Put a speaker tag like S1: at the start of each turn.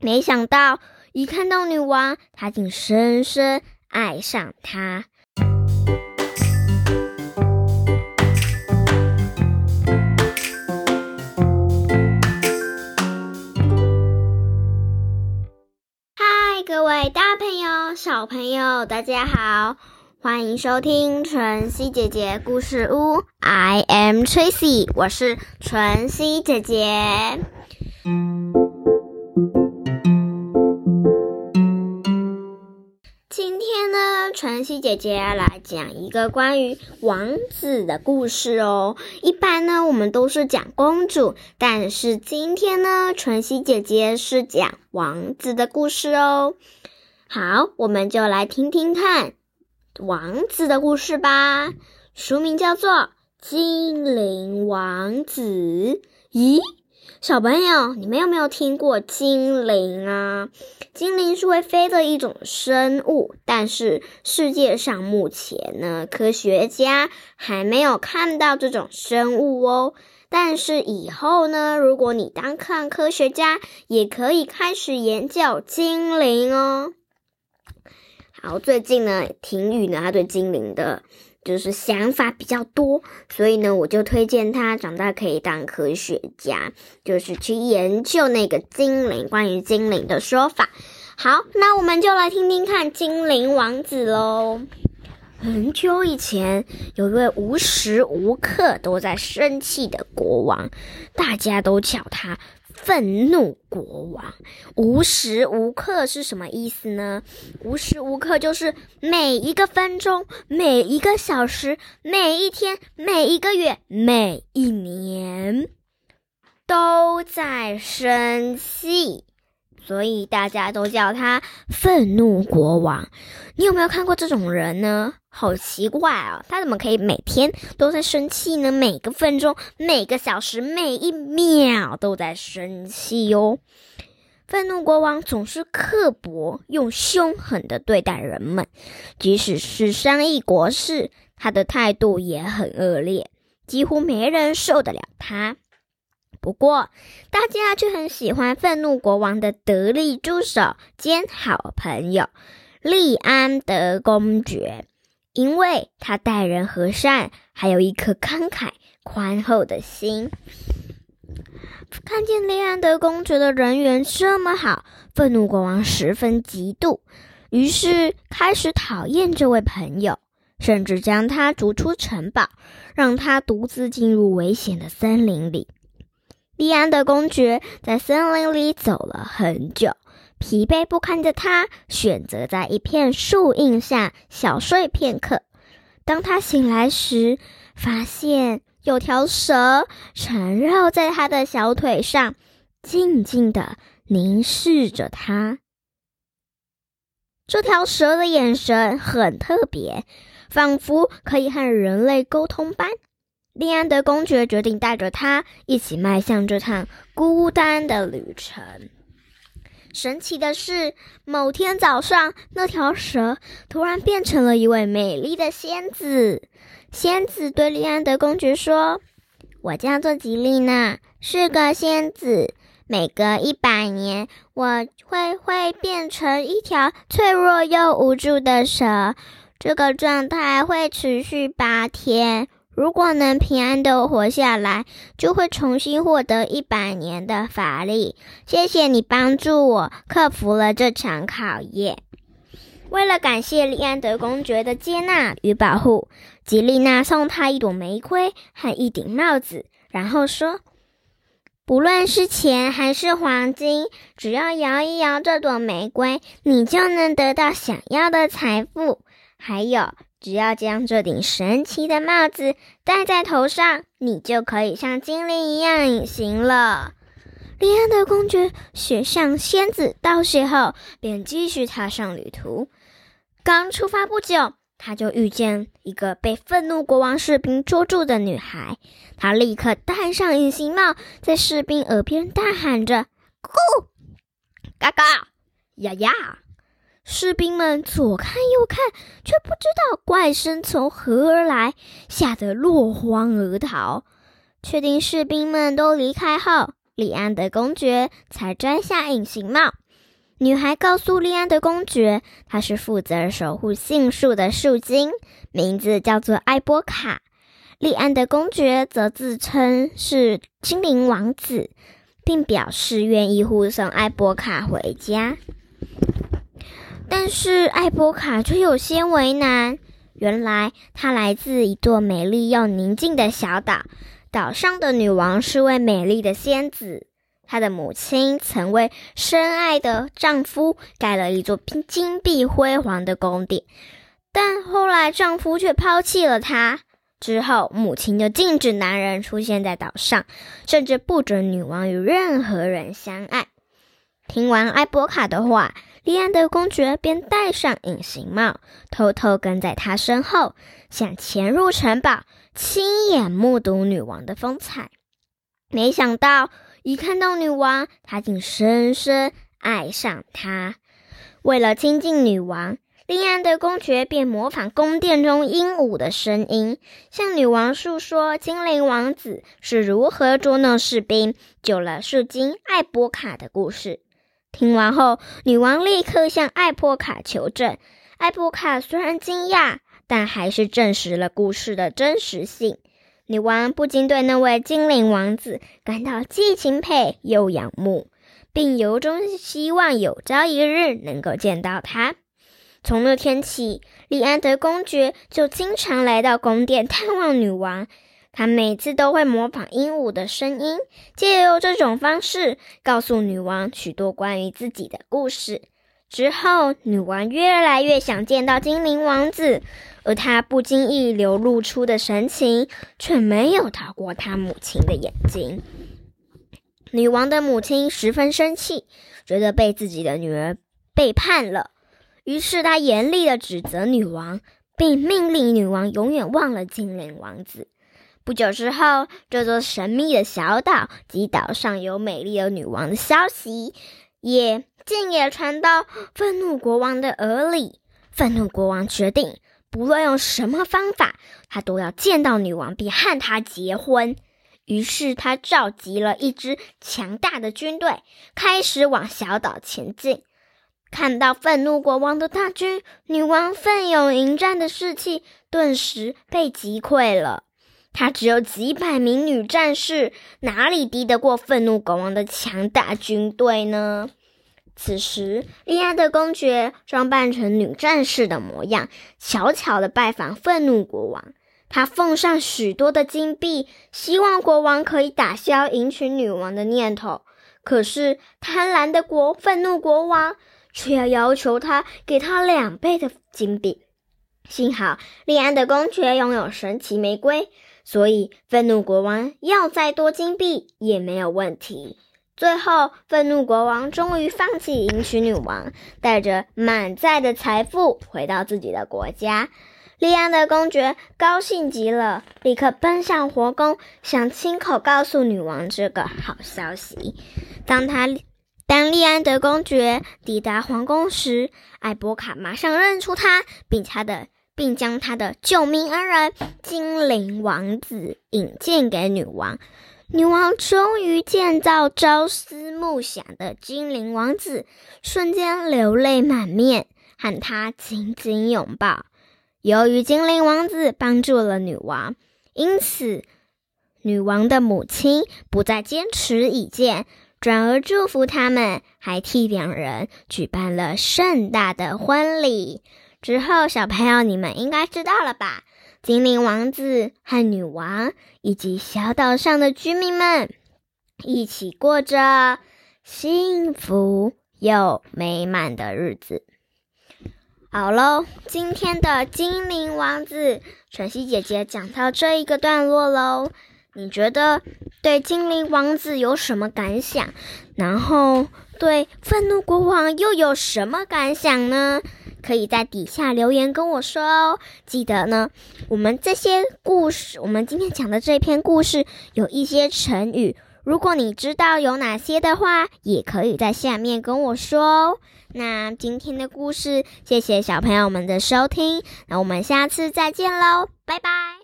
S1: 没想到一看到女王，他竟深深爱上她。嗨，各位大朋友、小朋友，大家好，欢迎收听晨曦姐姐故事屋。I am Tracy，我是晨曦姐姐。晨曦姐姐来讲一个关于王子的故事哦。一般呢，我们都是讲公主，但是今天呢，晨曦姐姐是讲王子的故事哦。好，我们就来听听看王子的故事吧。书名叫做《精灵王子》。咦？小朋友，你们有没有听过精灵啊？精灵是会飞的一种生物，但是世界上目前呢，科学家还没有看到这种生物哦。但是以后呢，如果你当看科学家，也可以开始研究精灵哦。好，最近呢，婷雨呢，他对精灵的。就是想法比较多，所以呢，我就推荐他长大可以当科学家，就是去研究那个精灵，关于精灵的说法。好，那我们就来听听看精灵王子喽。很久以前，有一位无时无刻都在生气的国王，大家都叫他。愤怒国王，无时无刻是什么意思呢？无时无刻就是每一个分钟、每一个小时、每一天、每一个月、每一年都在生气。所以大家都叫他愤怒国王。你有没有看过这种人呢？好奇怪啊！他怎么可以每天都在生气呢？每个分钟、每个小时、每一秒都在生气哟。愤怒国王总是刻薄，用凶狠的对待人们，即使是商议国事，他的态度也很恶劣，几乎没人受得了他。不过，大家却很喜欢愤怒国王的得力助手兼好朋友利安德公爵，因为他待人和善，还有一颗慷慨宽厚的心。看见利安德公爵的人缘这么好，愤怒国王十分嫉妒，于是开始讨厌这位朋友，甚至将他逐出城堡，让他独自进入危险的森林里。利安德公爵在森林里走了很久，疲惫不堪的他选择在一片树荫下小睡片刻。当他醒来时，发现有条蛇缠绕在他的小腿上，静静的凝视着他。这条蛇的眼神很特别，仿佛可以和人类沟通般。利安德公爵决定带着他一起迈向这趟孤单的旅程。神奇的是，某天早上，那条蛇突然变成了一位美丽的仙子。仙子对利安德公爵说：“我叫做吉丽娜，是个仙子。每隔一百年，我会会变成一条脆弱又无助的蛇。这个状态会持续八天。”如果能平安的活下来，就会重新获得一百年的法力。谢谢你帮助我克服了这场考验。为了感谢利安德公爵的接纳与保护，吉丽娜送他一朵玫瑰和一顶帽子，然后说：“不论是钱还是黄金，只要摇一摇这朵玫瑰，你就能得到想要的财富。还有。”只要将这顶神奇的帽子戴在头上，你就可以像精灵一样隐形了。利安德公爵学向仙子道谢后，便继续踏上旅途。刚出发不久，他就遇见一个被愤怒国王士兵捉住的女孩。他立刻戴上隐形帽，在士兵耳边大喊着：“咕，嘎嘎，呀呀！”士兵们左看右看，却不知道怪声从何而来，吓得落荒而逃。确定士兵们都离开后，李安的公爵才摘下隐形帽，女孩告诉利安德公爵，她是负责守护杏树的树精，名字叫做艾波卡。利安德公爵则自称是精灵王子，并表示愿意护送艾波卡回家。但是艾波卡却有些为难。原来，她来自一座美丽又宁静的小岛，岛上的女王是位美丽的仙子。她的母亲曾为深爱的丈夫盖了一座金碧辉煌的宫殿，但后来丈夫却抛弃了她。之后，母亲就禁止男人出现在岛上，甚至不准女王与任何人相爱。听完艾波卡的话，利安德公爵便戴上隐形帽，偷偷跟在她身后，想潜入城堡，亲眼目睹女王的风采。没想到。一看到女王，他竟深深爱上她。为了亲近女王，利安德公爵便模仿宫殿中鹦鹉的声音，向女王诉说精灵王子是如何捉弄士兵、救了树精艾波卡的故事。听完后，女王立刻向艾波卡求证。艾波卡虽然惊讶，但还是证实了故事的真实性。女王不禁对那位精灵王子感到既钦佩又仰慕，并由衷希望有朝一日能够见到他。从那天起，利安德公爵就经常来到宫殿探望女王。他每次都会模仿鹦鹉的声音，借由这种方式告诉女王许多关于自己的故事。之后，女王越来越想见到精灵王子。而他不经意流露出的神情，却没有逃过他母亲的眼睛。女王的母亲十分生气，觉得被自己的女儿背叛了，于是她严厉的指责女王，并命令女王永远忘了精灵王子。不久之后，这座神秘的小岛及岛上有美丽的女王的消息，也竟也传到愤怒国王的耳里。愤怒国王决定。不论用什么方法，他都要见到女王并和她结婚。于是他召集了一支强大的军队，开始往小岛前进。看到愤怒国王的大军，女王奋勇迎战的士气顿时被击溃了。她只有几百名女战士，哪里敌得过愤怒国王的强大军队呢？此时，利安德公爵装扮成女战士的模样，悄悄地拜访愤怒国王。他奉上许多的金币，希望国王可以打消迎娶女王的念头。可是，贪婪的国愤怒国王却要要求他给他两倍的金币。幸好，利安德公爵拥有神奇玫瑰，所以愤怒国王要再多金币也没有问题。最后，愤怒国王终于放弃迎娶女王，带着满载的财富回到自己的国家。利安德公爵高兴极了，立刻奔向皇宫，想亲口告诉女王这个好消息。当他当利安德公爵抵达皇宫时，艾波卡马上认出他，并他的并将他的救命恩人精灵王子引荐给女王。女王终于见到朝思暮想的精灵王子，瞬间流泪满面，和他紧紧拥抱。由于精灵王子帮助了女王，因此女王的母亲不再坚持己见，转而祝福他们，还替两人举办了盛大的婚礼。之后，小朋友你们应该知道了吧？精灵王子和女王以及小岛上的居民们一起过着幸福又美满的日子。好喽，今天的精灵王子晨曦姐姐讲到这一个段落喽。你觉得对精灵王子有什么感想？然后对愤怒国王又有什么感想呢？可以在底下留言跟我说哦。记得呢，我们这些故事，我们今天讲的这篇故事有一些成语，如果你知道有哪些的话，也可以在下面跟我说哦。那今天的故事，谢谢小朋友们的收听，那我们下次再见喽，拜拜。